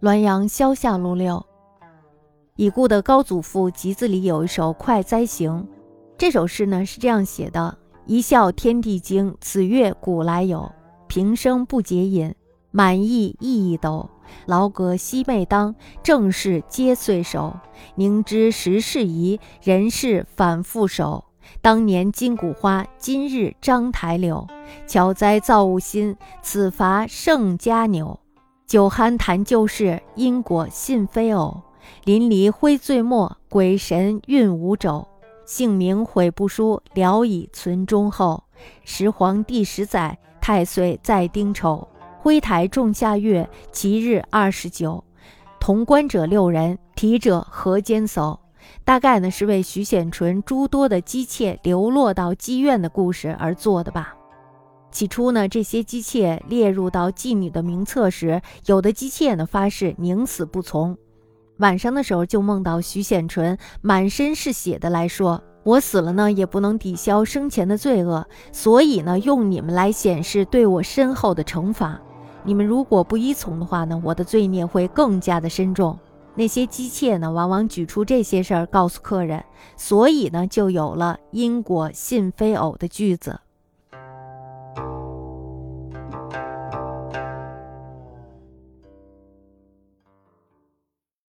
滦阳萧下路六，已故的高祖父集子里有一首《快哉行》。这首诗呢是这样写的：一笑天地惊，此乐古来有。平生不解饮，满意意一斗。劳阁西妹当，正事皆岁首。宁知时事宜，人事反复首。当年金谷花，今日章台柳。巧哉造物心，此伐胜家牛。酒酣谈旧事，因果信非偶。淋漓挥醉墨，鬼神运无肘。姓名悔不书，聊以存忠厚。十皇帝十载，太岁在丁丑。徽台仲夏月，吉日二十九。同观者六人，题者何间叟。大概呢是为徐显纯诸多的姬妾流落到妓院的故事而做的吧。起初呢，这些姬妾列入到妓女的名册时，有的姬妾呢发誓宁死不从。晚上的时候就梦到徐显纯满身是血的来说：“我死了呢，也不能抵消生前的罪恶，所以呢，用你们来显示对我身后的惩罚。你们如果不依从的话呢，我的罪孽会更加的深重。”那些姬妾呢，往往举出这些事儿告诉客人，所以呢，就有了“因果信非偶”的句子。